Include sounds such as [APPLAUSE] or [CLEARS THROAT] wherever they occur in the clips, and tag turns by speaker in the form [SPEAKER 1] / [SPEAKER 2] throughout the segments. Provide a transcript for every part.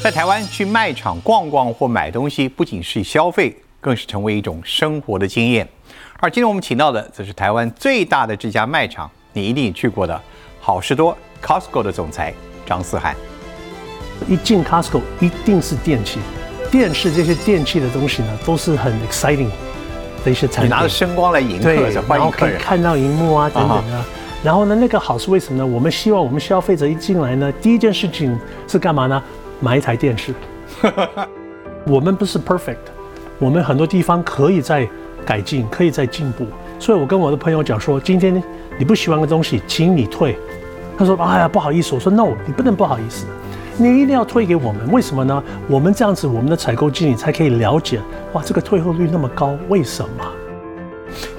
[SPEAKER 1] 在台湾去卖场逛逛或买东西，不仅是消费，更是成为一种生活的经验。而今天我们请到的，则是台湾最大的这家卖场，你一定去过的好事多 Costco 的总裁张思涵。
[SPEAKER 2] 一进 Costco 一定是电器，电视这些电器的东西呢，都是很 exciting 的一些产品。
[SPEAKER 1] 你拿着声光来迎客，
[SPEAKER 2] 对，
[SPEAKER 1] 欢
[SPEAKER 2] 然后可以。看到荧幕啊等等啊。然后呢，那个好是为什么呢？我们希望我们消费者一进来呢，第一件事情是干嘛呢？买一台电视。[LAUGHS] 我们不是 perfect，我们很多地方可以再改进，可以再进步。所以我跟我的朋友讲说，今天你不喜欢的东西，请你退。他说：“哎呀，不好意思。”我说：“No，你不能不好意思，你一定要退给我们。为什么呢？我们这样子，我们的采购经理才可以了解，哇，这个退货率那么高，为什么？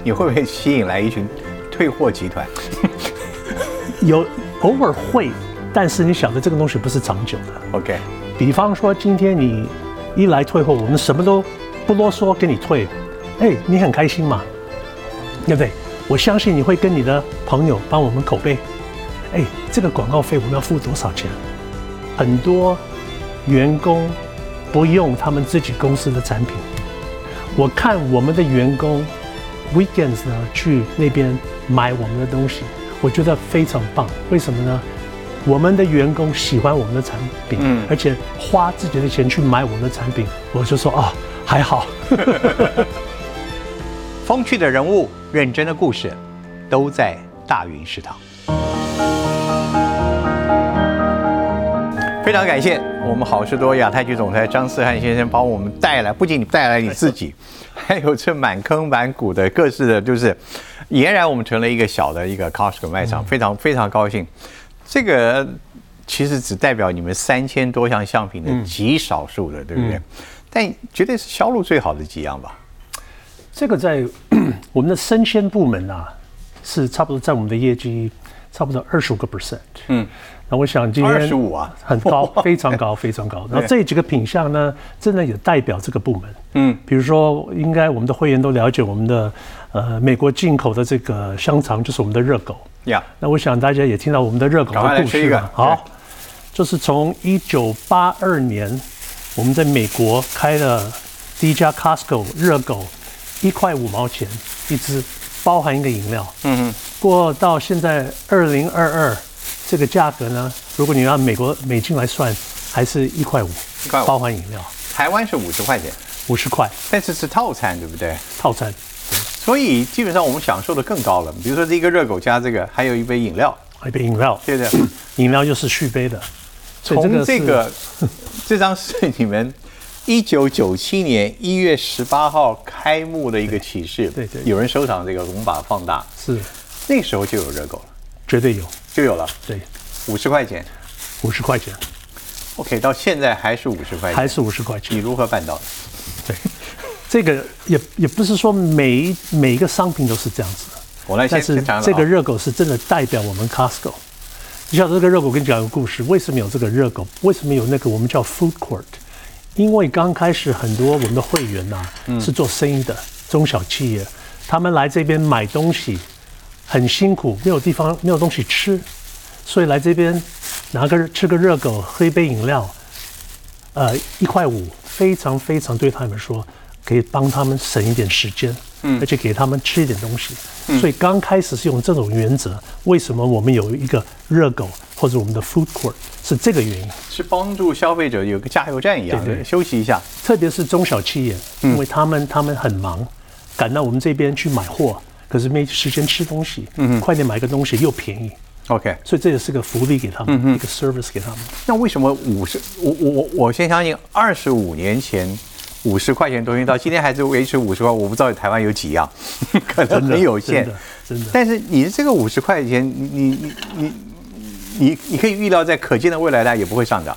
[SPEAKER 1] 你会不会吸引来一群退货集团？
[SPEAKER 2] 有偶尔会，但是你晓得这个东西不是长久的。
[SPEAKER 1] OK，
[SPEAKER 2] 比方说，今天你一来退货，我们什么都不啰嗦给你退，哎，你很开心嘛，对不对？我相信你会跟你的朋友帮我们口碑，哎，这个广告费我们要付多少钱？很多员工不用他们自己公司的产品，我看我们的员工 weekends 呢去那边买我们的东西，我觉得非常棒。为什么呢？我们的员工喜欢我们的产品，
[SPEAKER 1] 嗯
[SPEAKER 2] 而且花自己的钱去买我们的产品，我就说哦，还好。[LAUGHS]
[SPEAKER 1] 风趣的人物，认真的故事，都在大云食堂。非常感谢我们好事多亚太区总裁张思翰先生帮我们带来，不仅你带来你自己，[LAUGHS] 还有这满坑满谷的各式的，就是俨然我们成了一个小的一个 Costco 卖场，非常非常高兴。这个其实只代表你们三千多项商品的极少数的，对不对？但绝对是销路最好的几样吧？
[SPEAKER 2] 这个在 [CLEARS THROAT] 我们的生鲜部门啊，是差不多在我们的业绩差不多二十五个 percent。
[SPEAKER 1] 嗯，
[SPEAKER 2] 那我想今天
[SPEAKER 1] 二十五啊
[SPEAKER 2] 很高，[LAUGHS] 非常高，非常高。然后这几个品项呢，真的也代表这个部门。
[SPEAKER 1] 嗯，
[SPEAKER 2] 比如说，应该我们的会员都了解我们的呃美国进口的这个香肠，就是我们的热狗。
[SPEAKER 1] 呀，
[SPEAKER 2] 那我想大家也听到我们的热狗的故事了。好，就是从一九八二年我们在美国开了第一家 Costco 热狗，一块五毛钱一只，包含一个饮料。
[SPEAKER 1] 嗯哼，
[SPEAKER 2] 过到现在二零二二，这个价格呢，如果你按美国美金来算，还是一块五
[SPEAKER 1] 1.5，
[SPEAKER 2] 包含饮料。
[SPEAKER 1] 台湾是五十块钱，
[SPEAKER 2] 五十块。
[SPEAKER 1] 但是是套餐，对不对？
[SPEAKER 2] 套餐，
[SPEAKER 1] 所以基本上我们享受的更高了。比如说这一个热狗加这个，还有一杯饮料，
[SPEAKER 2] 一杯饮料，
[SPEAKER 1] 对不对？
[SPEAKER 2] 饮料就是续杯的，
[SPEAKER 1] 从这个 [LAUGHS] 这张是你们一九九七年一月十八号开幕的一个启示，
[SPEAKER 2] 对对。
[SPEAKER 1] 有人收藏这个，我们把它放大，
[SPEAKER 2] 是。
[SPEAKER 1] 那时候就有热狗了，
[SPEAKER 2] 绝对有，
[SPEAKER 1] 就有了。
[SPEAKER 2] 对，
[SPEAKER 1] 五十块钱。
[SPEAKER 2] 五十块钱。
[SPEAKER 1] OK，到现在还是五十块钱，
[SPEAKER 2] 还是五十块钱。
[SPEAKER 1] 你。如何办到的？
[SPEAKER 2] 对，这个也也不是说每一每一个商品都是这样子的，
[SPEAKER 1] 我来先
[SPEAKER 2] 但是
[SPEAKER 1] 讲
[SPEAKER 2] 这个
[SPEAKER 1] 啊
[SPEAKER 2] 热狗是真的代表我们 Costco。你晓得这个热狗，我跟你讲个故事，为什么有这个热狗？为什么有那个我们叫 food court？因为刚开始很多我们的会员呐、是做生意的中小企业，他们来这边买东西很辛苦，没有地方没有东西吃，所以来这边拿个吃个热狗，喝一杯饮料，呃，一块五，非常非常对他们说，可以帮他们省一点时间，嗯，而且给他们吃一点东西。所以刚开始是用这种原则。为什么我们有一个热狗或者我们的 food court 是这个原因？
[SPEAKER 1] 是帮助消费者有个加油站一样，
[SPEAKER 2] 对对
[SPEAKER 1] 休息一下。
[SPEAKER 2] 特别是中小企业，因为他们他们很忙，赶到我们这边去买货，可是没时间吃东西，嗯，快点买个东西又便宜
[SPEAKER 1] ，OK，
[SPEAKER 2] 所以这也是个福利给他们，一个 service 给他们。
[SPEAKER 1] 那为什么五十？我我我我先相信，二十五年前五十块钱的东西到今天还是维持五十块，我不知道台湾有几样，[LAUGHS] 可能很有限
[SPEAKER 2] 真的。真的
[SPEAKER 1] 但是你这个五十块钱，你你你你你你可以预料在可见的未来它也不会上涨。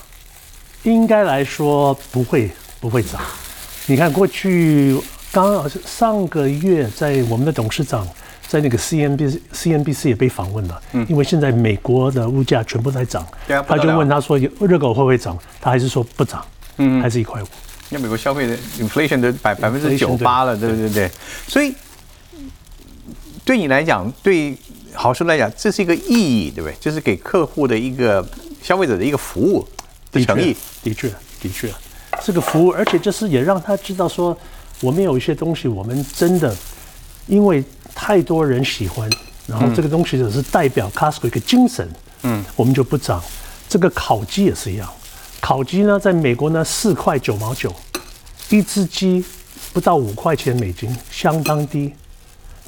[SPEAKER 2] 应该来说不会不会涨。你看过去刚好是上个月，在我们的董事长在那个 CNBC CNBC 也被访问了，因为现在美国的物价全部在涨，
[SPEAKER 1] 嗯对啊
[SPEAKER 2] 他就问他说热狗会不会涨，他还是说不涨，
[SPEAKER 1] 嗯
[SPEAKER 2] 还是一块五。
[SPEAKER 1] 那美国消费的 inflation 都百百分之九八了，对不对？对，所以对你来讲，对好事来讲，这是一个意义，对不对？就是给客户的一个消费者的一个服务的诚意。
[SPEAKER 2] 的确，的确，这个服务，而且就是也让他知道说，我们有一些东西，我们真的因为太多人喜欢，然后这个东西只是代表 Costco 一个精神，嗯，我们就不涨。这个烤鸡也是一样，烤鸡呢，在美国呢四块九毛九，一只鸡不到五块钱美金，相当低。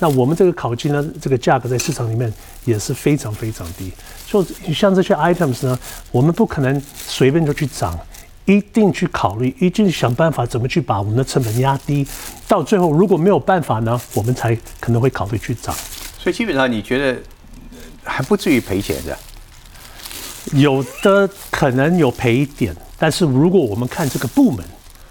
[SPEAKER 2] 那我们这个烤鸡呢，这个价格在市场里面也是非常非常低。就像这些 items 呢，我们不可能随便就去涨，一定去考虑，一定想办法怎么去把我们的成本压低。到最后如果没有办法呢，我们才可能会考虑去涨。
[SPEAKER 1] 所以基本上你觉得还不至于赔钱的？
[SPEAKER 2] 有的可能有赔一点，但是如果我们看这个部门，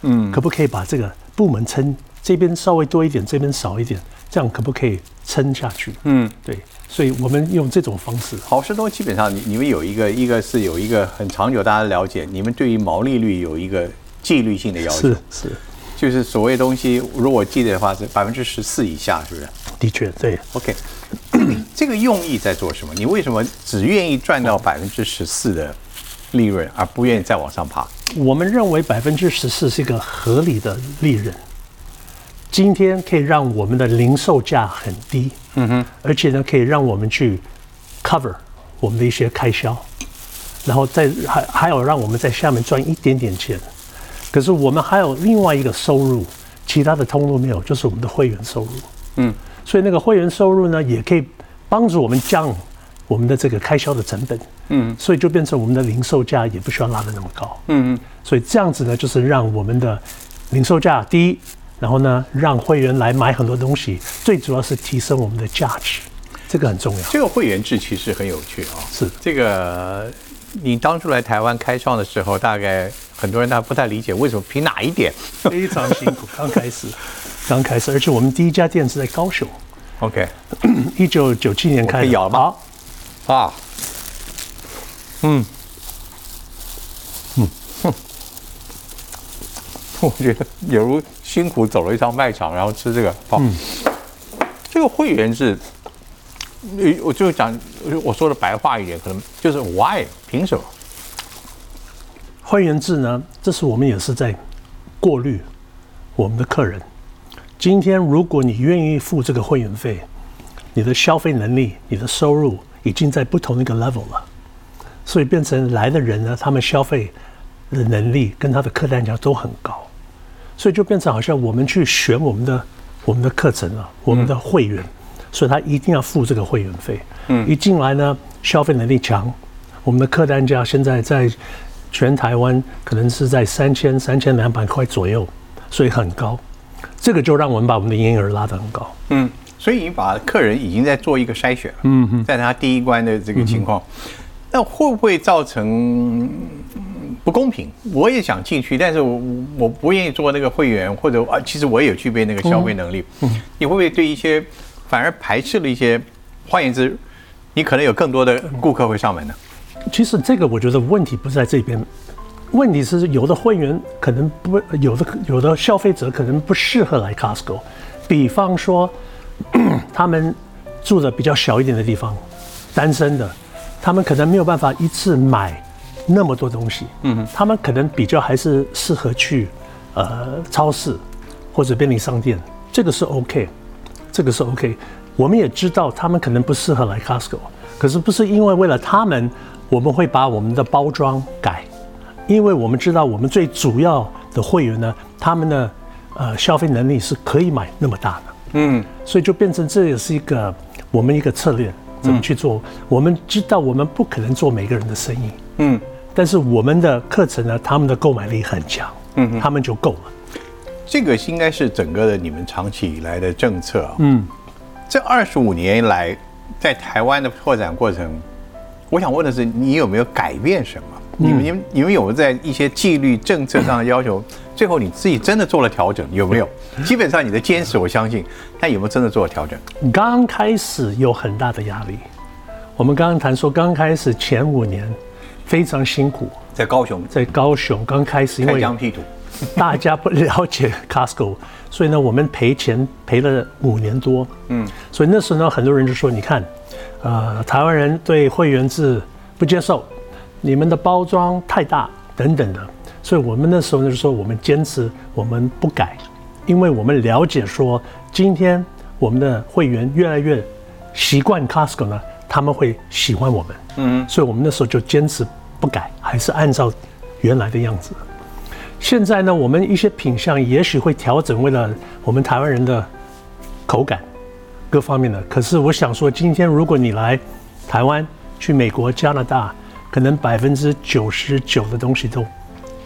[SPEAKER 2] 嗯，可不可以把这个部门撑这边稍微多一点，这边少一点？这样可不可以撑下去？嗯，对，所以我们用这种方式。
[SPEAKER 1] 好事多基本上，你你们有一个，一个是有一个很长久，大家了解，你们对于毛利率有一个纪律性的要求。
[SPEAKER 2] 是是，
[SPEAKER 1] 就是所谓东西，如果记得的话是百分之十四以下，是不是？
[SPEAKER 2] 的确，对。
[SPEAKER 1] OK，[COUGHS] 这个用意在做什么？你为什么只愿意赚到百分之十四的利润，而不愿意再往上爬？
[SPEAKER 2] 我们认为百分之十四是一个合理的利润。今天可以让我们的零售价很低，嗯哼，而且呢，可以让我们去 cover 我们的一些开销，然后再还还有让我们在下面赚一点点钱。可是我们还有另外一个收入，其他的通路没有，就是我们的会员收入。嗯，所以那个会员收入呢，也可以帮助我们降我们的这个开销的成本。嗯，所以就变成我们的零售价也不需要拉的那么高。嗯嗯，所以这样子呢，就是让我们的零售价低。然后呢，让会员来买很多东西，最主要是提升我们的价值，这个很重要。
[SPEAKER 1] 这个会员制其实很有趣啊。
[SPEAKER 2] 是
[SPEAKER 1] 这个，你当初来台湾开创的时候，大概很多人他不太理解为什么凭哪一点？
[SPEAKER 2] 非常辛苦，刚开始，[LAUGHS] 刚开始，而且我们第一家店是在高雄。
[SPEAKER 1] OK，[CLEARS THROAT]
[SPEAKER 2] 一九九七年开始。
[SPEAKER 1] 咬吗？啊，嗯。嗯哼我觉得有如辛苦走了一趟卖场，然后吃这个。嗯，这个会员制，我就讲，我说的白话一点，可能就是 why 凭什么？
[SPEAKER 2] 会员制呢？这是我们也是在过滤我们的客人。今天如果你愿意付这个会员费，你的消费能力、你的收入已经在不同一个 level 了，所以变成来的人呢，他们消费的能力跟他的客单价都很高。所以就变成好像我们去选我们的我们的课程啊，我们的会员，所以他一定要付这个会员费。嗯，一进来呢，消费能力强，我们的客单价现在在全台湾可能是在三千三千两百块左右，所以很高。这个就让我们把我们的营业额拉得很高。
[SPEAKER 1] 嗯，所以你把客人已经在做一个筛选了。嗯哼，在他第一关的这个情况，那会不会造成？不公平，我也想进去，但是我我不愿意做那个会员，或者啊，其实我也有具备那个消费能力。嗯，你会不会对一些反而排斥了一些？换言之，你可能有更多的顾客会上门呢？
[SPEAKER 2] 其实这个我觉得问题不在这边，问题是有的会员可能不，有的有的消费者可能不适合来 Costco。比方说，[CLEARS THROAT] 他们住的比较小一点的地方，单身的，他们可能没有办法一次买。那么多东西，嗯，他们可能比较还是适合去，呃，超市或者便利商店，这个是 OK，这个是 OK。我们也知道他们可能不适合来 Costco，可是不是因为为了他们，我们会把我们的包装改，因为我们知道我们最主要的会员呢，他们的呃消费能力是可以买那么大的，嗯，所以就变成这也是一个我们一个策略，怎么去做？我们知道我们不可能做每个人的生意，嗯。但是我们的课程呢，他们的购买力很强，嗯，他们就够了。
[SPEAKER 1] 这个应该是整个的你们长期以来的政策啊。嗯，这二十五年来，在台湾的拓展过程，我想问的是，你有没有改变什么？你们、你们、你们有在一些纪律政策上的要求？最后你自己真的做了调整，有没有？基本上你的坚持，我相信，但有没有真的做了调整？
[SPEAKER 2] 刚开始有很大的压力。我们刚刚谈说，刚开始前五年。非常辛苦，
[SPEAKER 1] 在高雄，
[SPEAKER 2] 在高雄刚开始，因为 [LAUGHS] 大家不了解 Costco，[LAUGHS] 所以呢，我们赔钱赔了五年多。嗯，所以那时候呢，很多人就说：“你看，呃，台湾人对会员制不接受，你们的包装太大等等的。”所以我们那时候呢就说我们坚持我们不改，因为我们了解说今天我们的会员越来越习惯 Costco 呢，他们会喜欢我们，嗯，所以我们那时候就坚持不改，还是按照原来的样子。现在呢，我们一些品相也许会调整，为了我们台湾人的口感各方面的。可是我想说，今天如果你来台湾、去美国、加拿大，可能百分之九十九的东西都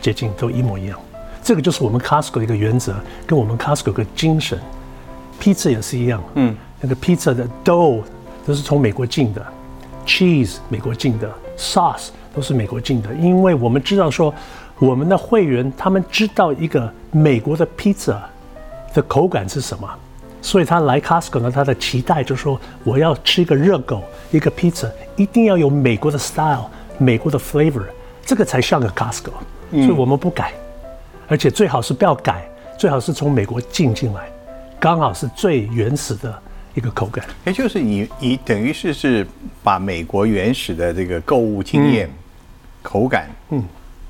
[SPEAKER 2] 接近，都一模一样。这个就是我们 Costco 的一个原则，跟我们 Costco 的精神。Pizza 也是一样，嗯，那个 pizza 的 dough 都是从美国进的，cheese 美国进的，sauce 都是美国进的，因为我们知道说。我们的会员他们知道一个美国的 pizza 的口感是什么，所以他来 Costco 呢，他的期待就是说我要吃一个热狗，一个 pizza，一定要有美国的 style，美国的 flavor，这个才像个 Costco。所以我们不改，而且最好是不要改，最好是从美国进进来，刚好是最原始的一个口感。
[SPEAKER 1] 也就是你你等于是是把美国原始的这个购物经验、口感，嗯。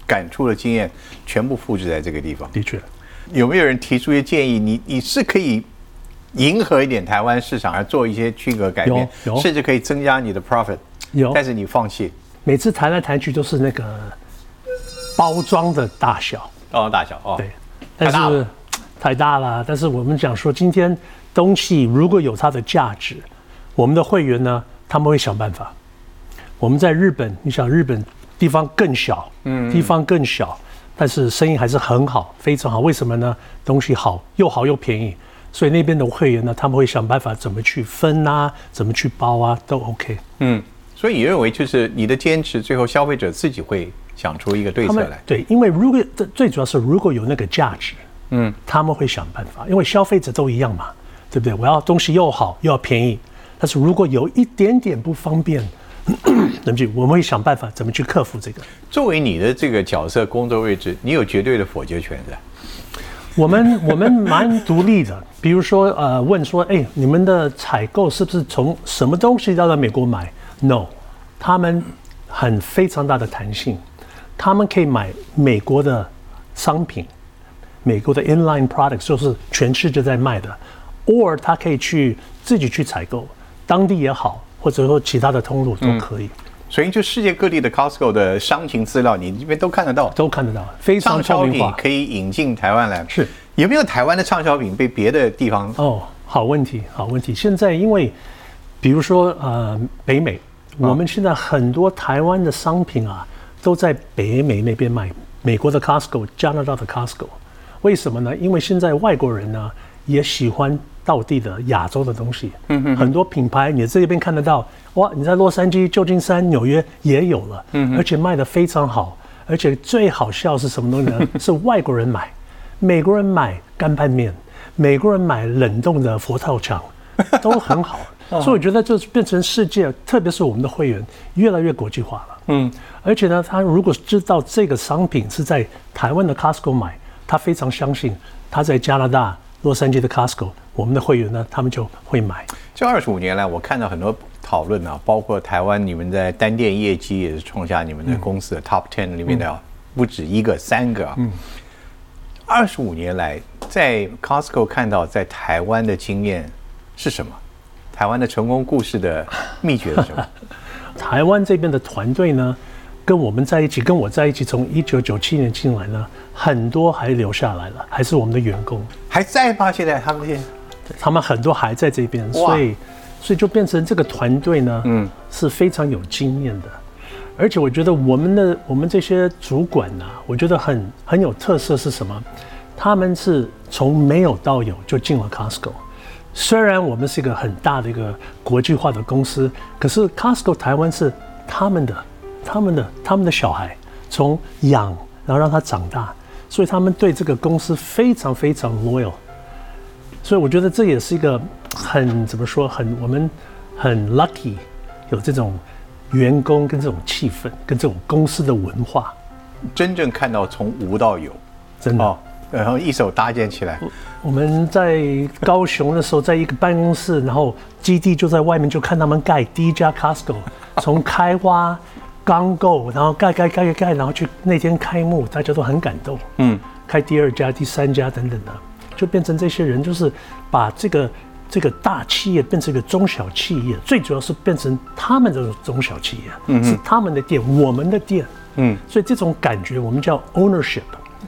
[SPEAKER 1] 感触的经验全部复制在这个地方。
[SPEAKER 2] 的确，
[SPEAKER 1] 有没有人提出一些建议？你你是可以迎合一点台湾市场，而做一些区隔改变，甚至可以增加你的 profit。
[SPEAKER 2] 有，
[SPEAKER 1] 但是你放弃。
[SPEAKER 2] 每次谈来谈去都是那个包装的大小。
[SPEAKER 1] 包装大小哦。
[SPEAKER 2] 对，但是太大了。但是我们讲说，今天东西如果有它的价值，我们的会员呢，他们会想办法。我们在日本，你想日本。地方更小，嗯，地方更小，但是生意还是很好，非常好。为什么呢？东西好，又好又便宜，所以那边的会员呢，他们会想办法怎么去分啊，怎么去包啊，都 OK。嗯，
[SPEAKER 1] 所以你认为就是你的坚持，最后消费者自己会想出一个对策来。
[SPEAKER 2] 对，因为如果最主要是如果有那个价值，嗯，他们会想办法，因为消费者都一样嘛，对不对？我要东西又好又要便宜，但是如果有一点点不方便。[CLEARS THROAT] 对不起，我们会想办法怎么去克服这个。
[SPEAKER 1] 作为你的这个角色工作位置，你有绝对的否决权的。
[SPEAKER 2] 我们 [LAUGHS] 我们蛮独立的，比如说呃，问说，哎，你们的采购是不是从什么东西要到美国买？No，他们很非常大的弹性，他们可以买美国的商品，美国的 inline products 就是全世界在卖的，or 他可以去自己去采购，当地也好。或者说其他的通路都可以，
[SPEAKER 1] 所以就世界各地的 Costco 的商情资料，你这边都看得到，
[SPEAKER 2] 都看得到，非常畅销品，
[SPEAKER 1] 可以引进台湾来。
[SPEAKER 2] 是
[SPEAKER 1] 有没有台湾的畅销品被别的地方？
[SPEAKER 2] 哦，好问题，好问题。现在因为比如说呃北美，我们现在很多台湾的商品啊都在北美那边卖，美国的 Costco、加拿大的 Costco，为什么呢？因为现在外国人呢也喜欢。道地的亚洲的东西，嗯哼，很多品牌你这边看得到，哇，你在洛杉矶、旧金山、纽约也有了，嗯而且卖的非常好，而且最好笑是什么东西呢？[LAUGHS] 是外国人买，美国人买干拌面，美国人买冷冻的佛跳墙，都很好，所以我觉得就是变成世界，特别是我们的会员越来越国际化了，嗯，而且呢，他如果知道这个商品是在台湾的 Costco 买，他非常相信他在加拿大洛杉矶的 Costco。我们的会员呢，他们就会买。
[SPEAKER 1] 这二十五年来，我看到很多讨论啊，包括台湾你们在单店业绩也是创下你们的公司的 top ten 里面的不止一个，三个。嗯。二十五年来，在 Costco 看到在台湾的经验是什么？台湾的成功故事的秘诀是什么？[LAUGHS]
[SPEAKER 2] 台湾这边的团队呢？跟我们在一起，跟我在一起，从一九九七年进来呢，很多还留下来了，还是我们的员工，
[SPEAKER 1] 还在吗？现在他们现，
[SPEAKER 2] 他们很多还在这边，所以，所以就变成这个团队呢，嗯，是非常有经验的，而且我觉得我们的我们这些主管呢，我觉得很很有特色是什么？他们是从没有到有就进了 Costco，虽然我们是一个很大的一个国际化的公司，可是 Costco 台湾是他们的。他们的他们的小孩从养，然后让他长大，所以他们对这个公司非常非常 loyal。所以我觉得这也是一个很怎么说很我们很 lucky 有这种员工跟这种气氛跟这种公司的文化，
[SPEAKER 1] 真正看到从无到有，
[SPEAKER 2] 真的，
[SPEAKER 1] 然后一手搭建起来。
[SPEAKER 2] 我们在高雄的时候，在一个办公室，然后基地就在外面，就看他们盖第一家 Costco，从开挖。刚够，然后盖盖盖盖盖，然后去那天开幕，大家都很感动。嗯，开第二家、第三家等等的，就变成这些人就是把这个这个大企业变成一个中小企业，最主要是变成他们这种中小企业，嗯是他们的店，我们的店。嗯，所以这种感觉我们叫 ownership，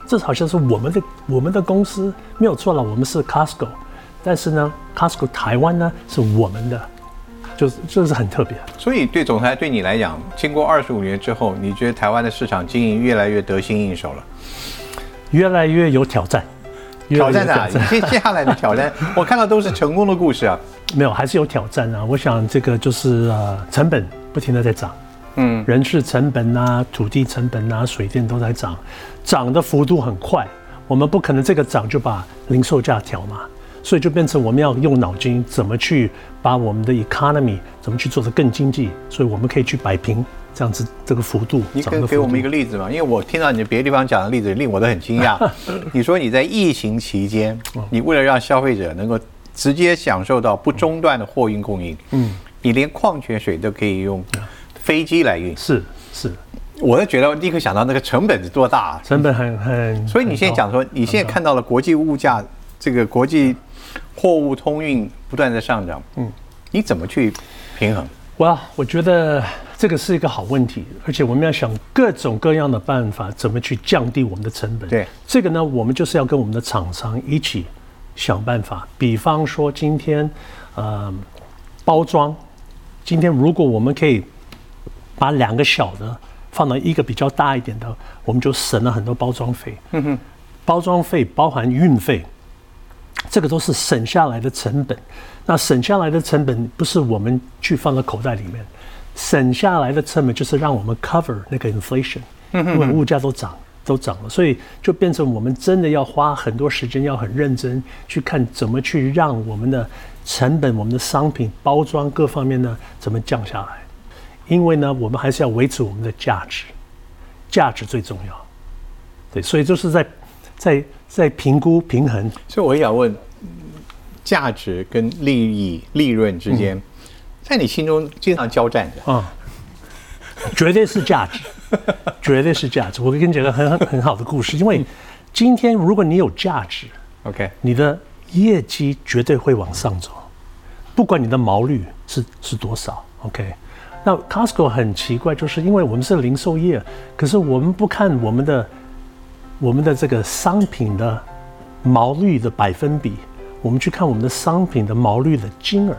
[SPEAKER 2] 这好像是我们的我们的公司没有错了，我们是 Costco，但是呢，Costco 台湾呢是我们的。就是就是很特别，
[SPEAKER 1] 所以对总裁对你来讲，经过二十五年之后，你觉得台湾的市场经营越来越得心应手了，
[SPEAKER 2] 越来越有挑战，
[SPEAKER 1] 挑战啊！接 [LAUGHS] 接下来的挑战，我看到都是成功的故事啊。
[SPEAKER 2] 没有，还是有挑战啊。我想这个就是呃，成本不停的在涨，嗯，人事成本啊，土地成本啊，水电都在涨，涨的幅度很快。我们不可能这个涨就把零售价调嘛。所以就变成我们要用脑筋，怎么去把我们的 economy 怎么去做得更经济，所以我们可以去摆平这样子这个幅度。
[SPEAKER 1] 你可以给我们一个例子嘛？因为我听到你别的地方讲的例子令我都很惊讶。你说你在疫情期间，你为了让消费者能够直接享受到不中断的货运供应，嗯，你连矿泉水都可以用飞机来运。
[SPEAKER 2] 是是，
[SPEAKER 1] 我都觉得立刻想到那个成本是多大，
[SPEAKER 2] 成本很很。
[SPEAKER 1] 所以你现在讲说，你现在看到了国际物价这个国际。货物通运不断在上涨，嗯，你怎么去平衡？
[SPEAKER 2] 哇，我觉得这个是一个好问题，而且我们要想各种各样的办法，怎么去降低我们的成本？
[SPEAKER 1] 对，
[SPEAKER 2] 这个呢，我们就是要跟我们的厂商一起想办法。比方说，今天，呃，包装，今天如果我们可以把两个小的放到一个比较大一点的，我们就省了很多包装费。嗯哼，包装费包含运费。这个都是省下来的成本，那省下来的成本不是我们去放到口袋里面，省下来的成本就是让我们 cover 那个 inflation，因为物价都涨都涨了，所以就变成我们真的要花很多时间，要很认真去看怎么去让我们的成本、我们的商品包装各方面呢怎么降下来，因为呢我们还是要维持我们的价值，价值最重要，对，所以就是在。在在评估平衡，
[SPEAKER 1] 所以我也想问，价值跟利益、利润之间，在你心中经常交战的啊，
[SPEAKER 2] 绝对是价值，[LAUGHS] 绝对是价值。我跟你讲个很很很好的故事，因为今天如果你有价值
[SPEAKER 1] ，OK，
[SPEAKER 2] 你的业绩绝对会往上走，不管你的毛率是是多少，OK。那 Costco 很奇怪，就是因为我们是零售业，可是我们不看我们的。我们的这个商品的毛率的百分比，我们去看我们的商品的毛率的金额，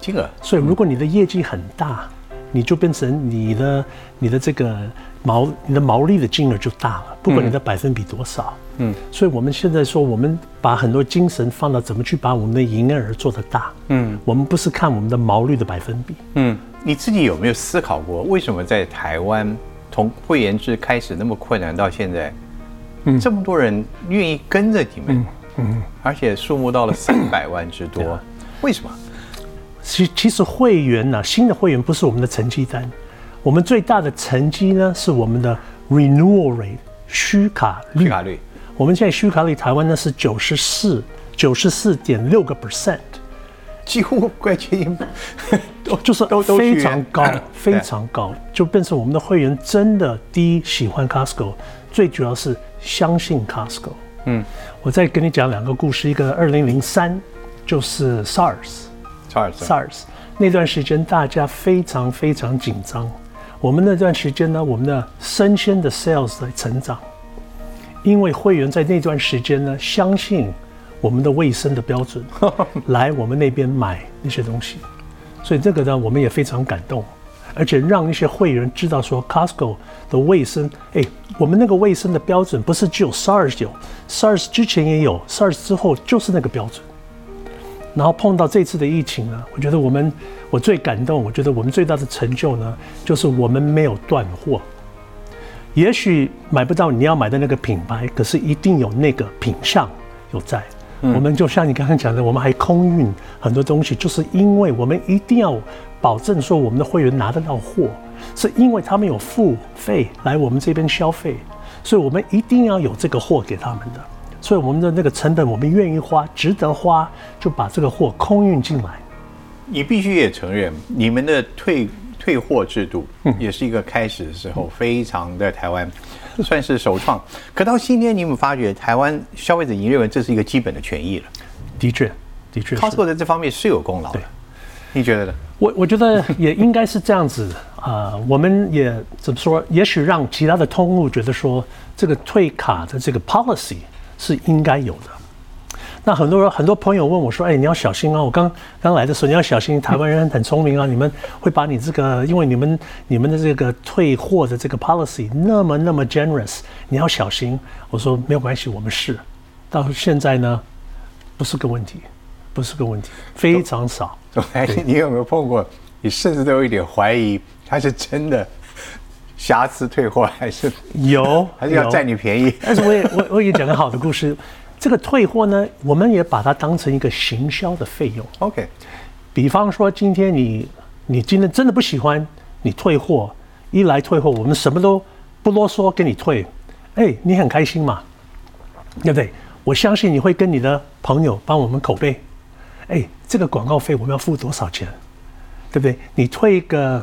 [SPEAKER 1] 金额。
[SPEAKER 2] 所以，如果你的业绩很大，你就变成你的你的这个毛你的毛利的金额就大了，不管你的百分比多少。嗯。所以我们现在说，我们把很多精神放到怎么去把我们的营业额做得大。嗯。我们不是看我们的毛率的百分比。
[SPEAKER 1] 嗯。你自己有没有思考过，为什么在台湾从会员制开始那么困难，到现在？这么多人愿意跟着你们，嗯，而且数目到了三百万之多，为什么？
[SPEAKER 2] 其其实会员呢，新的会员不是我们的成绩单，我们最大的成绩呢是我们的 renewal rate 虚卡率。
[SPEAKER 1] 续卡率，
[SPEAKER 2] 我们现在虚卡率台湾呢是九十四九十四点六个 percent，
[SPEAKER 1] 几乎快接近，
[SPEAKER 2] 就是都非常高，[COUGHS] 非常高，就变成我们的会员真的第一喜欢 Costco，最主要是。相信 Costco。嗯，我再跟你讲两个故事。一个二零零三，就是 SARS，SARS 那段时间大家非常非常紧张。我们那段时间呢，我们的生鲜的 sales 在成长，因为会员在那段时间呢，相信我们的卫生的标准，[LAUGHS] 来我们那边买那些东西，所以这个呢，我们也非常感动。而且让一些会员知道说，Costco 的卫生，哎，我们那个卫生的标准不是只有 SARS 有，SARS 之前也有，SARS 之后就是那个标准。然后碰到这次的疫情呢，我觉得我们我最感动，我觉得我们最大的成就呢，就是我们没有断货。也许买不到你要买的那个品牌，可是一定有那个品相有在。我们就像你刚刚讲的，我们还空运很多东西，就是因为我们一定要。保证说我们的会员拿得到货，是因为他们有付费来我们这边消费，所以我们一定要有这个货给他们的。所以我们的那个成本我们愿意花，值得花，就把这个货空运进来。
[SPEAKER 1] 你必须也承认，你们的退退货制度，也是一个开始的时候，非常的台湾 [LAUGHS] 算是首创。可到今天，你有没有发觉台湾消费者已经认为这是一个基本的权益了
[SPEAKER 2] 的确，的确是。
[SPEAKER 1] ？Costco 在这方面是有功劳的，你觉得呢？
[SPEAKER 2] 我我觉得也应该是这样子啊、呃我们也怎么说？也许让其他的通路觉得说，这个退卡的这个 policy 是应该有的。那很多人很多朋友问我说：“哎，你要小心啊！我刚刚来的时候你要小心，台湾人很聪明啊，你们会把你这个，因为你们你们的这个退货的这个 policy 那么那么 generous，你要小心。”我说没有关系，我们是。到现在呢，不是个问题，不是个问题，非常少。
[SPEAKER 1] 你有没有碰过？你甚至都有一点怀疑，他是真的瑕疵退货，还是
[SPEAKER 2] 有，
[SPEAKER 1] 还是要占你便宜？
[SPEAKER 2] 但是我也我我也讲个好的故事，这个退货呢，我们也把它当成一个行销的费用。
[SPEAKER 1] OK，
[SPEAKER 2] 比方说，今天你你今天真的不喜欢，你退货，一来退货，我们什么都不啰嗦给你退，哎，你很开心嘛，对不对？我相信你会跟你的朋友帮我们口碑，哎，这个广告费我们要付多少钱，对不对？你退一个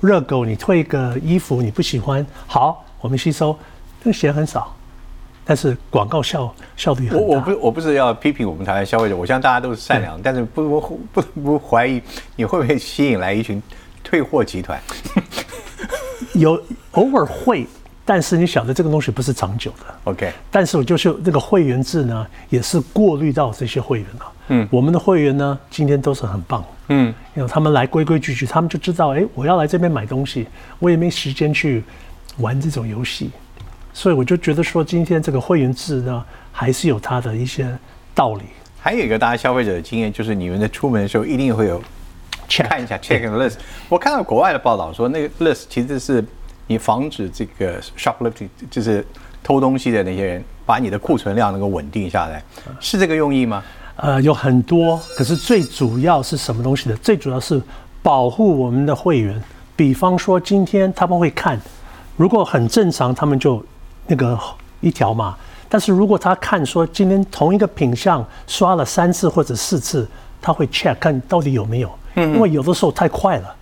[SPEAKER 2] 热狗，你退一个衣服，你不喜欢，好，我们吸收，这个钱很少，但是广告效效率很大。
[SPEAKER 1] 我我不我不是要批评我们台湾消费者，我相信大家都是善良，但是不不不不怀疑你会不会吸引来一群退货集团？[LAUGHS]
[SPEAKER 2] 有偶尔会，但是你晓得这个东西不是长久的。
[SPEAKER 1] OK，
[SPEAKER 2] 但是我就是那个会员制呢，也是过滤到这些会员了。嗯，我们的会员呢，今天都是很棒。
[SPEAKER 1] 嗯，
[SPEAKER 2] 因为他们来规规矩矩，他们就知道，哎，我要来这边买东西，我也没时间去玩这种游戏，所以我就觉得说，今天这个会员制呢，还是有它的一些道理。
[SPEAKER 1] 还有一个大家消费者的经验就是，你们在出门的时候一定会有
[SPEAKER 2] check
[SPEAKER 1] 看一下 check and list。我看到国外的报道说，那个 list 其实是你防止这个 shoplifting，就是偷东西的那些人，把你的库存量能够稳定下来，是这个用意吗？
[SPEAKER 2] 呃，有很多，可是最主要是什么东西呢？最主要是保护我们的会员。比方说，今天他们会看，如果很正常，他们就那个一条嘛。但是如果他看说今天同一个品相刷了三次或者四次，他会 check 看到底有没有。因为有的时候太快了，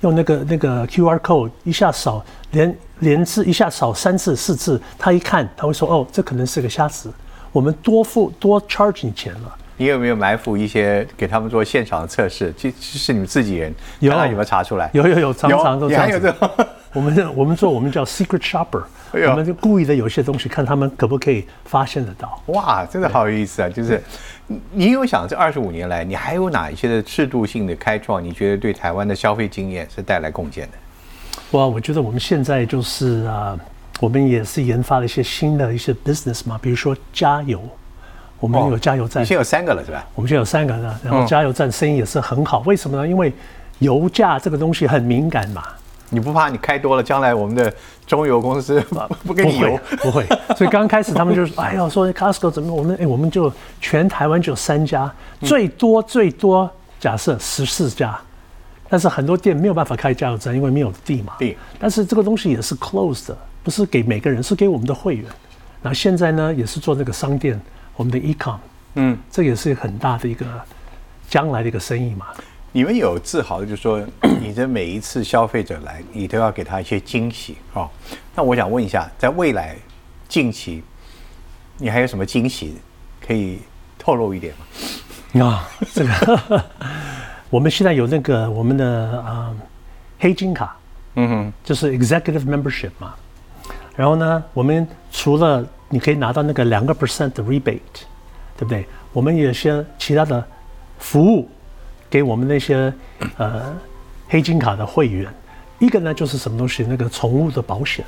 [SPEAKER 2] 用那个那个 QR code 一下扫连连次一下扫三次四次，他一看他会说哦，这可能是个瑕疵，我们多付多 charge 你钱了。
[SPEAKER 1] 你有没有埋伏一些给他们做现场的测试？其其实是你们自己人，
[SPEAKER 2] 有
[SPEAKER 1] 看他有没有查出来？
[SPEAKER 2] 有有有，常常都这样子。
[SPEAKER 1] 种
[SPEAKER 2] 我们我们做我们叫 secret shopper，
[SPEAKER 1] 哎
[SPEAKER 2] 我们就故意的有些东西看他们可不可以发现得到。
[SPEAKER 1] 哇，真的好有意思啊！就是你你有想这二十五年来，你还有哪一些的制度性的开创？你觉得对台湾的消费经验是带来贡献的？
[SPEAKER 2] 哇，我觉得我们现在就是啊、我们也是研发了一些新的一些 business 嘛，比如说加油，我们有加油站
[SPEAKER 1] 你，现在有三个了是吧？
[SPEAKER 2] 我们现在有三个了，然后加油站生意也是很好。为什么呢？因为油价这个东西很敏感嘛。
[SPEAKER 1] 你不怕你开多了，将来我们的中油公司不 [LAUGHS] 给你油？
[SPEAKER 2] 不会，[LAUGHS] 所以刚开始他们就是，哎呦，说 Costco 怎么，我们哎，我们就全台湾只有三家，最多最多假设十四家，但是很多店没有办法开加油站，因为没有地嘛。
[SPEAKER 1] 地
[SPEAKER 2] 但是这个东西也是 closed 的，不是给每个人，是给我们的会员。然后现在呢，也是做那个商店，我们的 ecom，
[SPEAKER 1] 嗯，
[SPEAKER 2] 这也是很大的一个将来的一个生意嘛。
[SPEAKER 1] 你们有自豪的，就是说你的每一次消费者来，你都要给他一些惊喜哦。那我想问一下，在未来近期，你还有什么惊喜可以透露一点吗？
[SPEAKER 2] 啊，这个我们现在有那个我们的呃黑金卡，
[SPEAKER 1] 嗯哼，
[SPEAKER 2] 就是 executive membership 嘛。然后呢，我们除了你可以拿到那个两个 percent 的 rebate，对不对？我们也有些其他的服务给我们那些呃黑金卡的会员。一个呢就是什么东西，那个宠物的保险，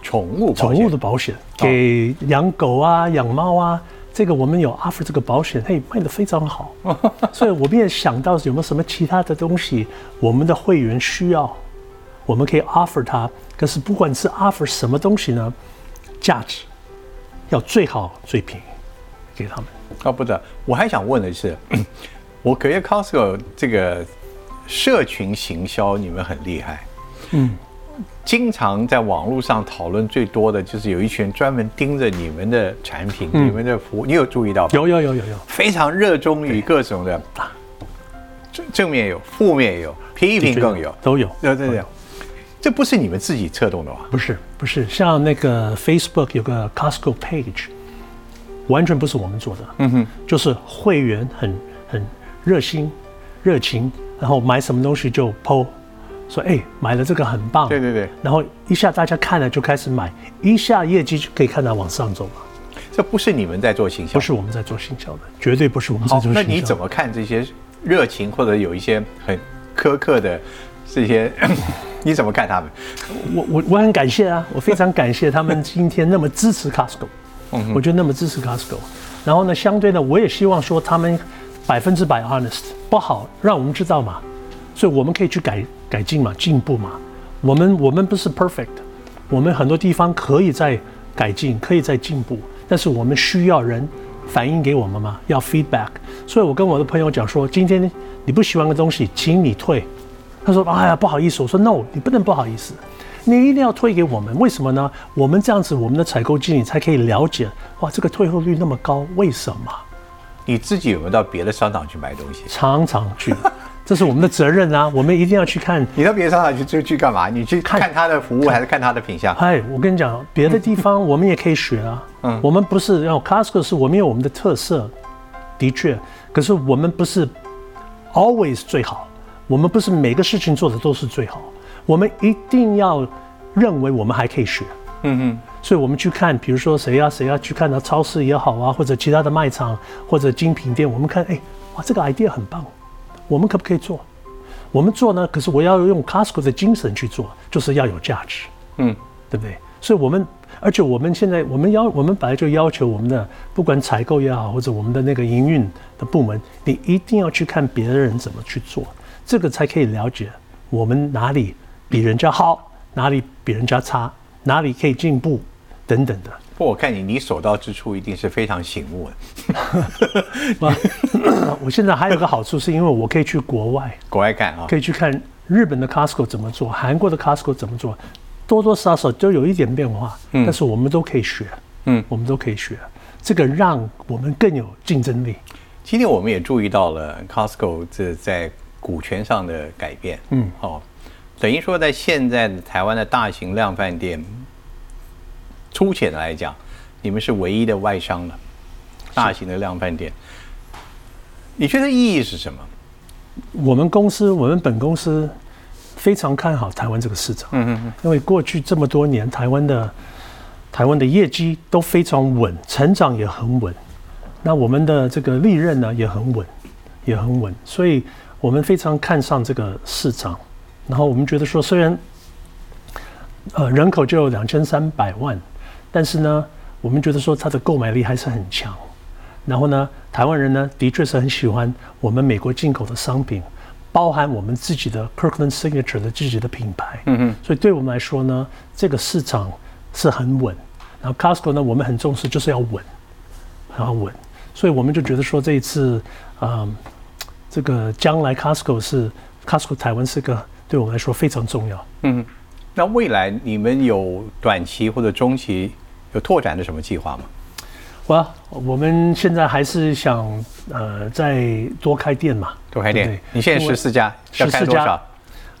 [SPEAKER 1] 宠物
[SPEAKER 2] 宠物的保险给养狗啊、养猫啊，这个我们有 offer 这个保险，嘿，卖的非常好。[LAUGHS] 所以我们也想到有没有什么其他的东西，我们的会员需要，我们可以 offer 他。可是不管是 offer 什么东西呢，价值要最好最便宜给他们。
[SPEAKER 1] 啊，不的，我还想问的是，我觉得 Costco 这个社群行销你们很厉害，
[SPEAKER 2] 嗯，
[SPEAKER 1] 经常在网络上讨论最多的就是有一群专门盯着你们的产品、你们的服务，你有注意到吗？
[SPEAKER 2] 有有有有有，
[SPEAKER 1] 非常热衷于各种的正正面有，负面也有，批评更有，
[SPEAKER 2] 都有。
[SPEAKER 1] 对对对，这不是你们自己策动的吧？
[SPEAKER 2] 不是不是，像那个 Facebook 有个 Costco page，完全不是我们做的。嗯哼，就是会员很很热心、热情，然后买什么东西就 PO，说哎买了这个很棒。
[SPEAKER 1] 对对对，
[SPEAKER 2] 然后一下大家看了就开始买，一下业绩就可以看到往上走了。
[SPEAKER 1] 这不是你们在做行销，
[SPEAKER 2] 不是我们在做行销的，绝对不是我们在做行销。
[SPEAKER 1] 那你怎么看这些热情或者有一些很苛刻的 [LAUGHS] 这些？[COUGHS] 你怎么看他们？
[SPEAKER 2] 我我我很感谢啊，我非常感谢他们今天那么支持 Costco。嗯，我觉得那么支持 Costco。然后呢，相对呢，我也希望说他们百分之百 honest，不好让我们知道嘛，所以我们可以去改改进嘛，进步嘛。我们我们不是 perfect，我们很多地方可以在改进，可以在进步。但是我们需要人反映给我们嘛，要 feedback。所以我跟我的朋友讲说，今天你不喜欢的东西，请你退。他说：“哎呀，不好意思。”我说：“No，你不能不好意思，你一定要退给我们。为什么呢？我们这样子，我们的采购经理才可以了解。哇，这个退货率那么高，为什么？
[SPEAKER 1] 你自己有没有到别的商场去买东西？
[SPEAKER 2] 常常去。”这是我们的责任啊！我们一定要去看。
[SPEAKER 1] 你到别的商场去就去干嘛？你去看他的服务还是看他的品相？
[SPEAKER 2] 嗨，我跟你讲，别的地方 [LAUGHS] 我们也可以学啊。嗯，我们不是要 Costco，是我们有我们的特色，的确。可是我们不是 always 最好，我们不是每个事情做的都是最好。我们一定要认为我们还可以学。嗯哼。所以我们去看，比如说谁呀谁呀，去看到超市也好啊，或者其他的卖场或者精品店，我们看，哎，哇，这个 idea 很棒。我们可不可以做？我们做呢？可是我要用 Costco 的精神去做，就是要有价值，嗯，对不对？所以，我们而且我们现在我们要我们本来就要求我们的不管采购也好，或者我们的那个营运的部门，你一定要去看别人怎么去做，这个才可以了解我们哪里比人家好，哪里比人家差，哪里可以进步等等的。
[SPEAKER 1] 不，我看你，你所到之处一定是非常醒目
[SPEAKER 2] 的。[LAUGHS] [COUGHS] 我现在还有个好处，是因为我可以去国外，
[SPEAKER 1] 国外看啊，
[SPEAKER 2] 可以去看日本的 Costco 怎么做，韩国的 Costco 怎么做，多多少少都有一点变化。嗯，但是我们都可以学，嗯，我们都可以学，这个让我们更有竞争力。
[SPEAKER 1] 今天我们也注意到了 Costco 这在股权上的改变，嗯，哦，等于说在现在台湾的大型量饭店。粗浅的来讲，你们是唯一的外商了，大型的量贩店。你觉得意义是什么？
[SPEAKER 2] 我们公司，我们本公司非常看好台湾这个市场。嗯嗯嗯。因为过去这么多年，台湾的台湾的业绩都非常稳，成长也很稳。那我们的这个利润呢也很稳，也很稳。所以我们非常看上这个市场。然后我们觉得说，虽然呃人口就有两千三百万。但是呢，我们觉得说它的购买力还是很强。然后呢，台湾人呢的确是很喜欢我们美国进口的商品，包含我们自己的 Kirkland Signature 的自己的品牌。嗯嗯。所以对我们来说呢，这个市场是很稳。然后 Costco 呢，我们很重视，就是要稳，很要稳。所以我们就觉得说这一次，嗯，这个将来 Costco 是 Costco 台湾是个对我们来说非常重要。嗯。
[SPEAKER 1] 那未来你们有短期或者中期有拓展的什么计划吗？
[SPEAKER 2] 我我们现在还是想呃再多开店嘛，
[SPEAKER 1] 多开店。你现在十四家，要开多少？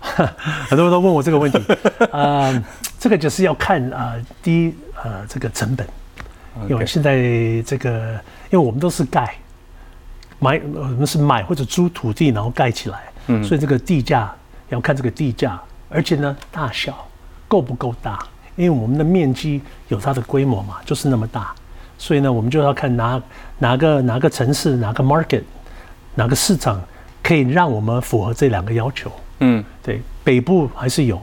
[SPEAKER 1] [LAUGHS]
[SPEAKER 2] 很多人都问我这个问题。[LAUGHS] 呃，这个就是要看啊，第一呃这个成本，因为现在这个因为我们都是盖买，我们是买或者租土地然后盖起来，嗯，所以这个地价要看这个地价，而且呢大小。够不够大？因为我们的面积有它的规模嘛，就是那么大，所以呢，我们就要看哪哪个哪个城市、哪个 market、哪个市场可以让我们符合这两个要求。嗯，对，北部还是有，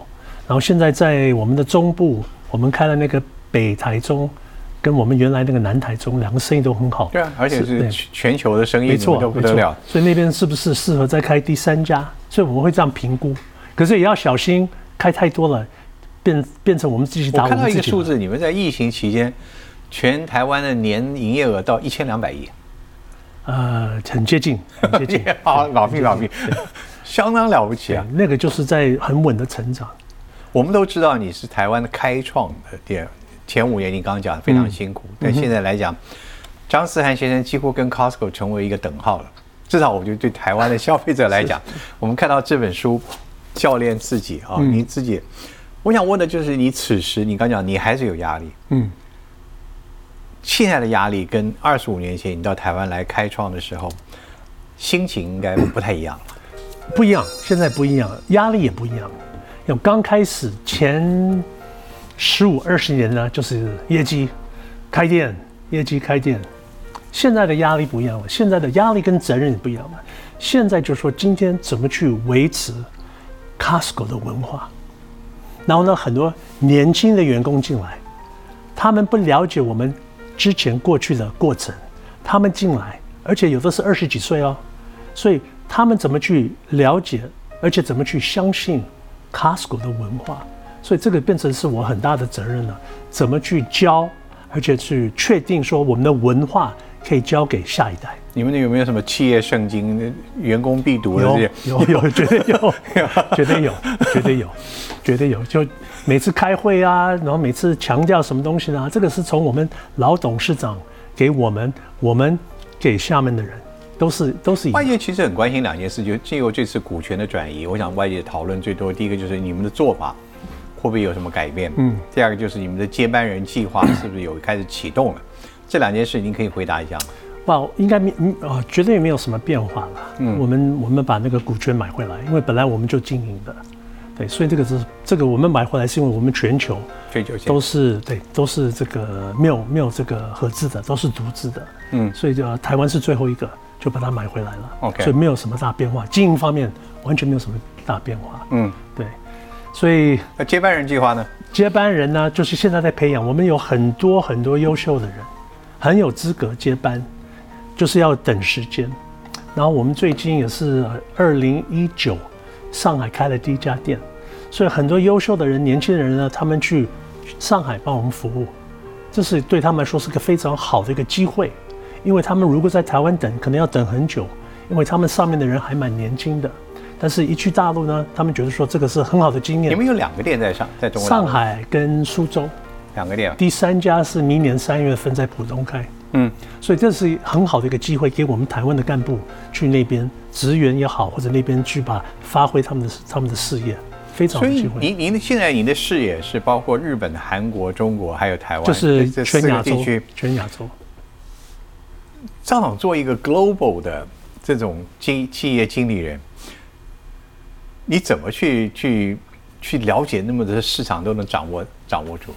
[SPEAKER 2] 然后现在在我们的中部，我们开了那个北台中，跟我们原来那个南台中两个生意都很好。
[SPEAKER 1] 对啊，而且是全球的生意，
[SPEAKER 2] 没错，
[SPEAKER 1] 都不得了。
[SPEAKER 2] 所以那边是不是适合再开第三家？所以我们会这样评估，可是也要小心开太多了。变变成我们自己打我
[SPEAKER 1] 看到一个数字，你们在疫情期间，全台湾的年营业额到一千两百亿，
[SPEAKER 2] 呃，很接近，很接近。[LAUGHS]
[SPEAKER 1] 好，老毕老毕，相当了不起啊！
[SPEAKER 2] 那个就是在很稳的成长。
[SPEAKER 1] 我们都知道你是台湾的开创的店，前五年你刚刚讲非常辛苦，但现在来讲，张思涵先生几乎跟 Costco 成为一个等号了。至少我觉得对台湾的消费者来讲，我们看到这本书，教练自己啊，你自己，我想问的就是你此时你刚讲你还是有压力，嗯，现在的压力跟二十五年前你到台湾来开创的时候，心情应该不太一样了，
[SPEAKER 2] 不一样，现在不一样，压力也不一样。有刚开始前十五二十年呢，就是业绩开店，业绩开店。现在的压力不一样了，现在的压力跟责任也不一样了。现在就是说今天怎么去维持 Costco 的文化，然后呢，很多年轻的员工进来，他们不了解我们之前过去的过程，他们进来，而且有的是二十几岁哦，所以他们怎么去了解，而且怎么去相信 Costco 的文化，所以这个变成是我很大的责任了，怎么去教，而且去确定说我们的文化。可以交给下一代。
[SPEAKER 1] 你们有没有什么企业圣经、员工必读的这些？
[SPEAKER 2] 有有绝对有，[LAUGHS] 绝对有，绝对有，绝对有。就每次开会啊，然后每次强调什么东西呢？这个是从我们老董事长给我们，我们给下面的人，都是都是。
[SPEAKER 1] 外界其实很关心两件事，就经过这次股权的转移，我想外界讨论最多，第一个就是你们的做法会不会有什么改变？嗯。第二个就是你们的接班人计划是不是有开始启动了？这两件事，您可以回答一下吗？
[SPEAKER 2] 哇，应该没，呃，绝对没有什么变化了。嗯，我们我们把那个股权买回来，因为本来我们就经营的，对，所以这个是这个我们买回来是因为我们全球
[SPEAKER 1] 全球
[SPEAKER 2] 都是对，都是这个没有没有这个合资的，都是独资的。嗯，所以就台湾是最后一个，就把它买回来了。
[SPEAKER 1] OK，
[SPEAKER 2] 所以没有什么大变化，经营方面完全没有什么大变化。嗯，对，所以
[SPEAKER 1] 那接班人计划呢？
[SPEAKER 2] 接班人呢，就是现在在培养，我们有很多很多优秀的人。很有资格接班，就是要等时间。然后我们最近也是二零一九，上海开了第一家店，所以很多优秀的人、年轻人呢，他们去上海帮我们服务，这是对他们来说是个非常好的一个机会，因为他们如果在台湾等，可能要等很久，因为他们上面的人还蛮年轻的。但是一去大陆呢，他们觉得说这个是很好的经验。
[SPEAKER 1] 你们有两个店在上，在中国
[SPEAKER 2] 上海跟苏州。
[SPEAKER 1] 两个店，
[SPEAKER 2] 第三家是明年三月份在浦东开，嗯，所以这是很好的一个机会，给我们台湾的干部去那边职员也好，或者那边去把发挥他们的他们的事业，非常好的机会。
[SPEAKER 1] 您您的现在您的视野是包括日本、韩国、中国还有台湾，
[SPEAKER 2] 就是全亚洲，全亚洲。
[SPEAKER 1] 张总做一个 global 的这种经企业经理人，你怎么去去去了解那么多市场都能掌握掌握住？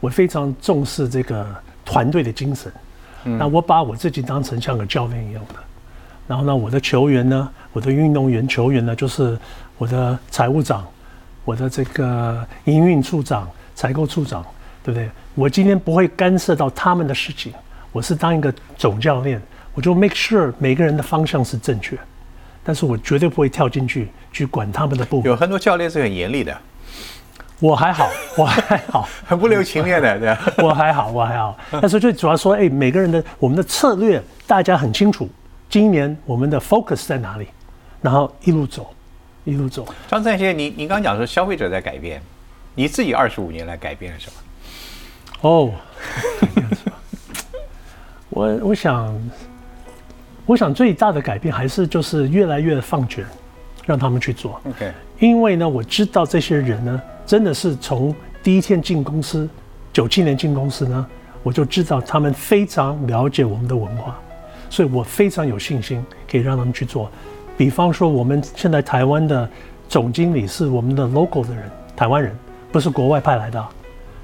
[SPEAKER 2] 我非常重视这个团队的精神，那我把我自己当成像个教练一样的，然后呢，我的球员呢，我的运动员球员呢，就是我的财务长，我的这个营运处长、采购处长，对不对？我今天不会干涉到他们的事情，我是当一个总教练，我就 make sure 每个人的方向是正确，但是我绝对不会跳进去去管他们的部分。
[SPEAKER 1] 有很多教练是很严厉的。
[SPEAKER 2] 我还好，[LAUGHS] 我还好，
[SPEAKER 1] 很不留情面的，[LAUGHS] 对
[SPEAKER 2] 我还好，我还好。[LAUGHS] 但是最主要说，哎，每个人的我们的策略大家很清楚，今年我们的 focus 在哪里，然后一路走，一路走。
[SPEAKER 1] 张三先生，你你刚讲说消费者在改变，你自己二十五年来改变了什么？哦，
[SPEAKER 2] 我我想，我想最大的改变还是就是越来越放权，让他们去做。
[SPEAKER 1] OK，
[SPEAKER 2] 因为呢，我知道这些人呢。真的是从第一天进公司，九七年进公司呢，我就知道他们非常了解我们的文化，所以我非常有信心可以让他们去做。比方说，我们现在台湾的总经理是我们的 local 的人，台湾人，不是国外派来的，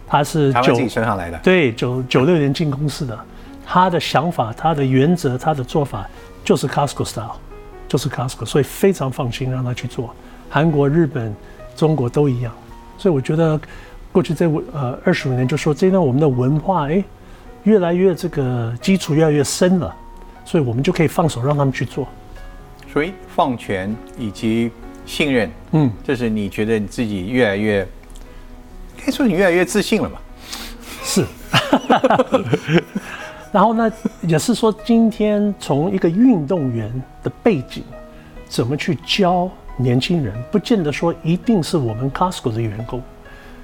[SPEAKER 2] 他是
[SPEAKER 1] 九自己身上来的，
[SPEAKER 2] 对，九九六年进公司的，他的想法、他的原则、他的做法就是 Costco style，就是 Costco，所以非常放心让他去做。韩国、日本、中国都一样。所以我觉得，过去这呃二十五年，就说这段我们的文化哎，越来越这个基础越来越深了，所以我们就可以放手让他们去做。
[SPEAKER 1] 所以放权以及信任，嗯，就是你觉得你自己越来越，可以说你越来越自信了吧？
[SPEAKER 2] 是。[LAUGHS] 然后呢，也是说今天从一个运动员的背景，怎么去教？年轻人不见得说一定是我们 Costco 的员工，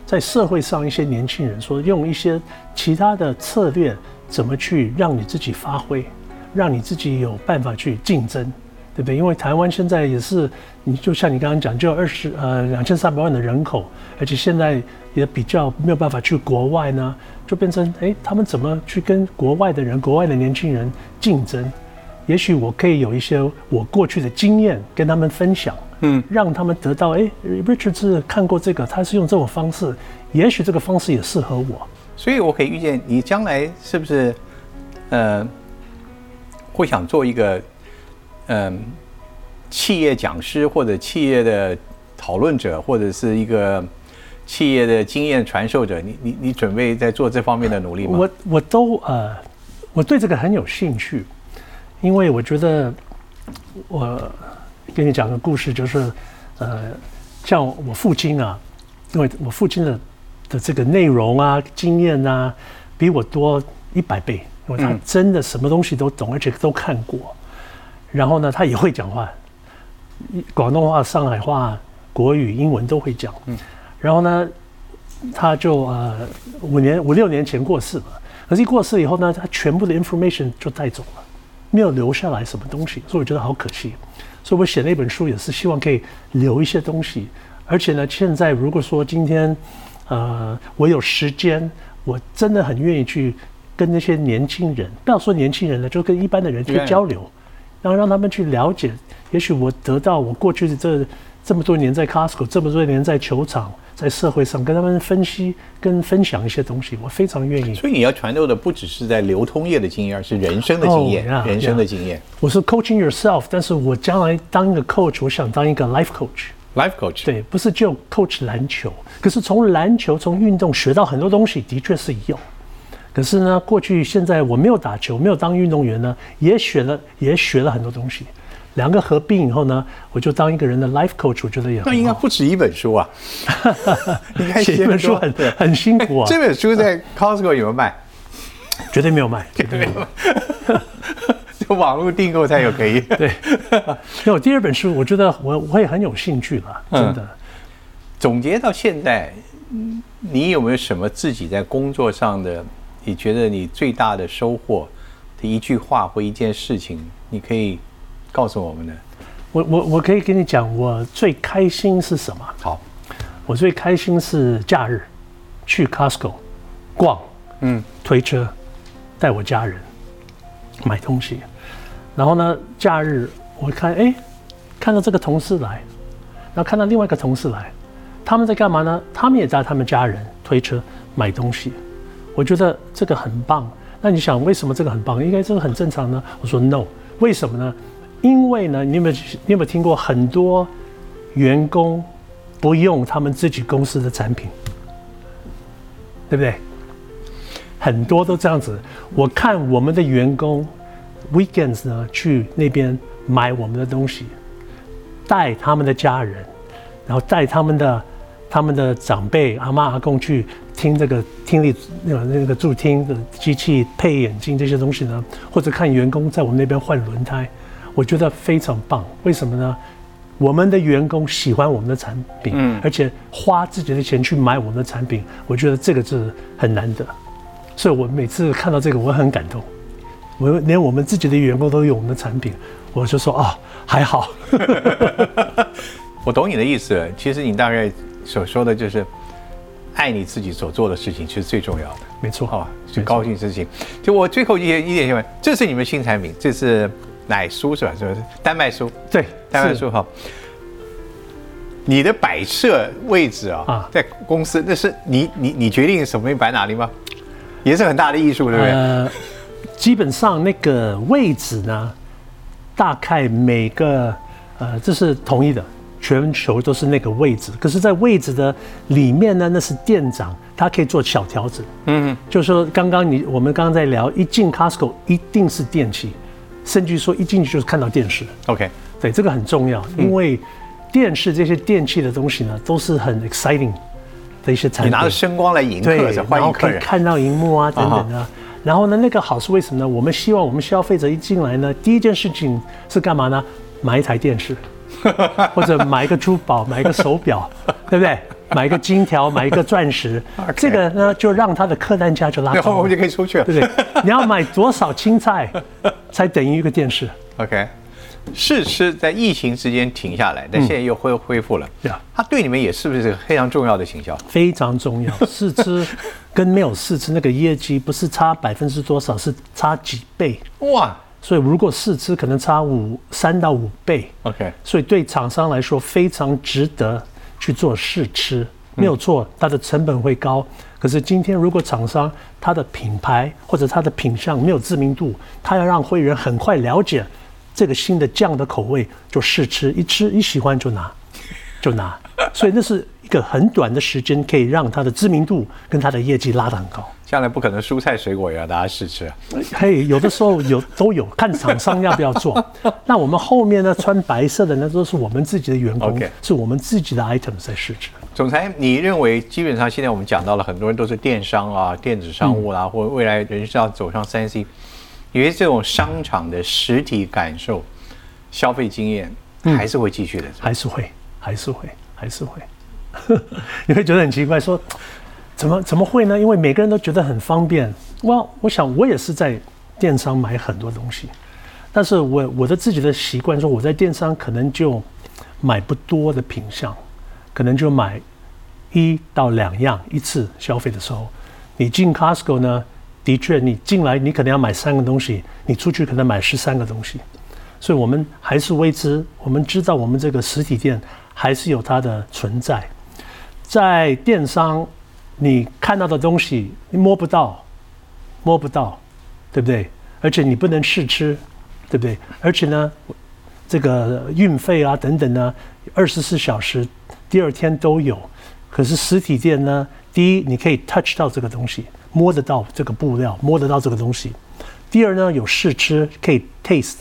[SPEAKER 2] 在社会上一些年轻人说用一些其他的策略，怎么去让你自己发挥，让你自己有办法去竞争，对不对？因为台湾现在也是，你就像你刚刚讲，就二十呃两千三百万的人口，而且现在也比较没有办法去国外呢，就变成哎，他们怎么去跟国外的人、国外的年轻人竞争？也许我可以有一些我过去的经验跟他们分享，嗯，让他们得到哎，Richard 是看过这个，他是用这种方式，也许这个方式也适合我，
[SPEAKER 1] 所以我可以预见你将来是不是呃会想做一个。嗯，企业讲师或者企业的讨论者，或者是一个企业的经验传授者，你你你准备在做这方面的努力吗？
[SPEAKER 2] 我我都呃，我对这个很有兴趣，因为我觉得我跟你讲个故事，就是呃，像我父亲啊，因为我父亲的的这个内容啊、经验啊，比我多一百倍，因为他真的什么东西都懂，而且都看过。然后呢，他也会讲话，广东话、上海话、国语、英文都会讲。嗯。然后呢，他就呃五年五六年前过世了。可是一过世以后呢，他全部的 information 就带走了，没有留下来什么东西，所以我觉得好可惜。所以我写了一本书，也是希望可以留一些东西。而且呢，现在如果说今天呃我有时间，我真的很愿意去跟那些年轻人，不要说年轻人了，就跟一般的人去交流。然后让他们去了解，也许我得到我过去的这这么多年在 Costco，这么多年在球场，在社会上跟他们分析跟分享一些东西，我非常愿意。
[SPEAKER 1] 所以你要传授的不只是在流通业的经验，而是人生的经验，人生的经验。
[SPEAKER 2] 我是 coaching yourself，但是我将来当一个 coach，我想当一个 life coach。
[SPEAKER 1] life coach
[SPEAKER 2] 对，不是就 coach 篮球，可是从篮球从运动学到很多东西，的确是有。可是呢，过去现在我没有打球，没有当运动员呢，也学了也学了很多东西。两个合并以后呢，我就当一个人的 life coach，我觉得也
[SPEAKER 1] 那应该不止一本书啊，[LAUGHS]
[SPEAKER 2] 应该写一本书很 [LAUGHS] 很辛苦啊。
[SPEAKER 1] 这本书在 Costco 有没有卖？
[SPEAKER 2] 绝对没有卖，绝对没有。[LAUGHS]
[SPEAKER 1] 就网络订购才有可以。
[SPEAKER 2] 对，那我第二本书，我觉得我我也很有兴趣了，真的。
[SPEAKER 1] 总结到现在，你有没有什么自己在工作上的？你觉得你最大的收获的一句话或一件事情，你可以告诉我们的。
[SPEAKER 2] 我我我可以跟你讲，我最开心是什么？
[SPEAKER 1] 好，
[SPEAKER 2] 我最开心是假日去 Costco 逛，嗯，推车带我家人买东西，然后呢，假日我看哎，看到这个同事来，然后看到另外一个同事来，他们在干嘛呢？他们也带他们家人推车买东西。我觉得这个很棒。那你想，为什么这个很棒？应该这个很正常呢？我说 no，为什么呢？因为呢，你有没有你有没有听过很多员工不用他们自己公司的产品，对不对？很多都这样子。我看我们的员工 weekends 呢去那边买我们的东西，带他们的家人，然后带他们的他们的长辈阿妈阿公去。听这个听力那个那个助听的机器配眼镜这些东西呢，或者看员工在我们那边换轮胎，我觉得非常棒。为什么呢？我们的员工喜欢我们的产品，嗯，而且花自己的钱去买我们的产品，我觉得这个是很难得。所以我每次看到这个，我很感动。我连我们自己的员工都有我们的产品，我就说啊，还好。[LAUGHS]
[SPEAKER 1] 我懂你的意思，其实你大概所说的就是。爱你自己所做的事情，其实最重要的，
[SPEAKER 2] 没错哈，
[SPEAKER 1] 最高兴事情。就我最后一一点新闻，这是你们新产品，这是奶酥是吧？是不是丹麦酥？
[SPEAKER 2] 对，
[SPEAKER 1] 丹麦酥哈。你的摆设位置啊，在公司那是你你你决定什么摆哪里吗？也是很大的艺术，对不对？呃，
[SPEAKER 2] 基本上那个位置呢，大概每个呃，这是统一的。全球都是那个位置，可是，在位置的里面呢，那是店长，他可以做小调整。嗯，就是说，刚刚你我们刚刚在聊，一进 Costco 一定是电器，甚至说一进去就是看到电视。
[SPEAKER 1] OK，
[SPEAKER 2] 对，这个很重要，因为电视这些电器的东西呢，都是很 exciting 的一些产品。
[SPEAKER 1] 你拿着声光来迎客，
[SPEAKER 2] 然后可以看到荧幕啊等等的。然后呢，那个好是为什么呢？我们希望我们消费者一进来呢，第一件事情是干嘛呢？买一台电视。[LAUGHS] 或者买一个珠宝，买一个手表，对不对？[LAUGHS] 买一个金条，买一个钻石，这个呢就让他的客单价就拉高，[LAUGHS]
[SPEAKER 1] 我们就可以出去了，
[SPEAKER 2] 对不对？你要买多少青菜 [LAUGHS] 才等于一个电视
[SPEAKER 1] ？OK，试吃在疫情之间停下来，但现在又恢恢复了。
[SPEAKER 2] 对啊，
[SPEAKER 1] 它对你们也是不是非常重要的行销？
[SPEAKER 2] 非常重要。试吃跟没有试吃那个业绩不是差百分之多少，是差几倍。
[SPEAKER 1] 哇
[SPEAKER 2] 所以如果试吃可能差五三到五倍
[SPEAKER 1] ，，OK，
[SPEAKER 2] 所以对厂商来说非常值得去做试吃，没有错，它的成本会高。可是今天如果厂商它的品牌或者它的品相没有知名度，它要让会员很快了解这个新的酱的口味，就试吃，一吃一喜欢就拿，就拿。所以那是一个很短的时间，可以让它的知名度跟它的业绩拉得很高。
[SPEAKER 1] 将来不可能蔬菜水果也要大家试吃啊。
[SPEAKER 2] 嘿，有的时候有都有，看厂商要不要做。[LAUGHS] 那我们后面呢，穿白色的那都是我们自己的员工是我们自己的 item 在试吃。
[SPEAKER 1] 总裁，你认为基本上现在我们讲到了很多人都是电商啊、电子商务啦、或未来人是要走上三 C，你觉得这种商场的实体感受、消费经验还是会继续的？
[SPEAKER 2] 还是会，还是会，还是会。[LAUGHS] 你会觉得很奇怪，说怎么怎么会呢？因为每个人都觉得很方便。哇，我想我也是在电商买很多东西，但是我我的自己的习惯说，我在电商可能就买不多的品相，可能就买一到两样一次消费的时候。你进 Costco 呢，的确你进来你可能要买三个东西，你出去可能买十三个东西。所以我们还是未知，我们知道我们这个实体店还是有它的存在。在电商，你看到的东西你摸不到，摸不到，对不对？而且你不能试吃，对不对？而且呢，这个运费啊等等呢，二十四小时，第二天都有。可是实体店呢，第一你可以 touch 到这个东西，摸得到这个布料，摸得到这个东西。第二呢，有试吃，可以 taste。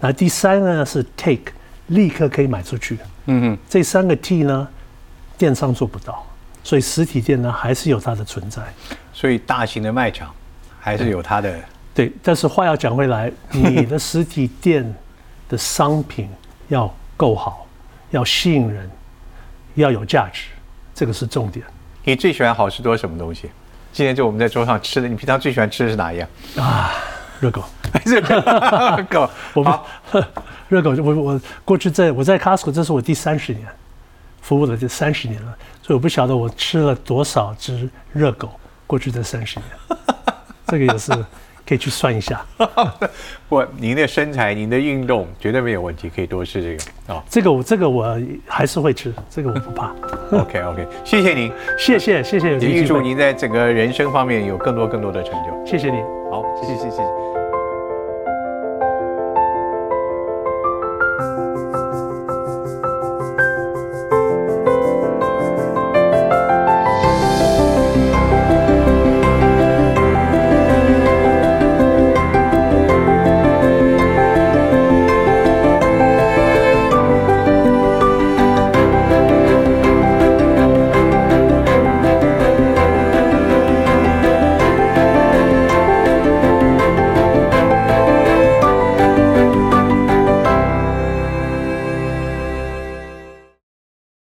[SPEAKER 2] 那第三个呢是 take，立刻可以买出去。
[SPEAKER 1] 嗯哼，
[SPEAKER 2] 这三个 T 呢，电商做不到，所以实体店呢还是有它的存在。
[SPEAKER 1] 所以大型的卖场还是有它的。
[SPEAKER 2] 对，但是话要讲回来，[LAUGHS] 你的实体店的商品要够好，[LAUGHS] 要吸引人，要有价值，这个是重点。
[SPEAKER 1] 你最喜欢好事多什么东西？今天就我们在桌上吃的，你平常最喜欢吃的是哪一样？
[SPEAKER 2] 啊热狗，
[SPEAKER 1] 这个狗，
[SPEAKER 2] 我不
[SPEAKER 1] 好，
[SPEAKER 2] 热狗，[LAUGHS] 我我过去在我在 Costco，这是我第三十年，服务了这三十年了，所以我不晓得我吃了多少只热狗，过去这三十年，[LAUGHS] 这个也是可以去算一下。[LAUGHS]
[SPEAKER 1] 不，您的身材、您的运动绝对没有问题，可以多吃这个哦。
[SPEAKER 2] 这个我这个我还是会吃，这个我不怕。[LAUGHS]
[SPEAKER 1] OK OK，谢谢您，
[SPEAKER 2] 谢谢谢谢
[SPEAKER 1] 也预祝您在整个人生方面有更多更多的成就。
[SPEAKER 2] 谢谢您。
[SPEAKER 1] 好，谢谢谢谢。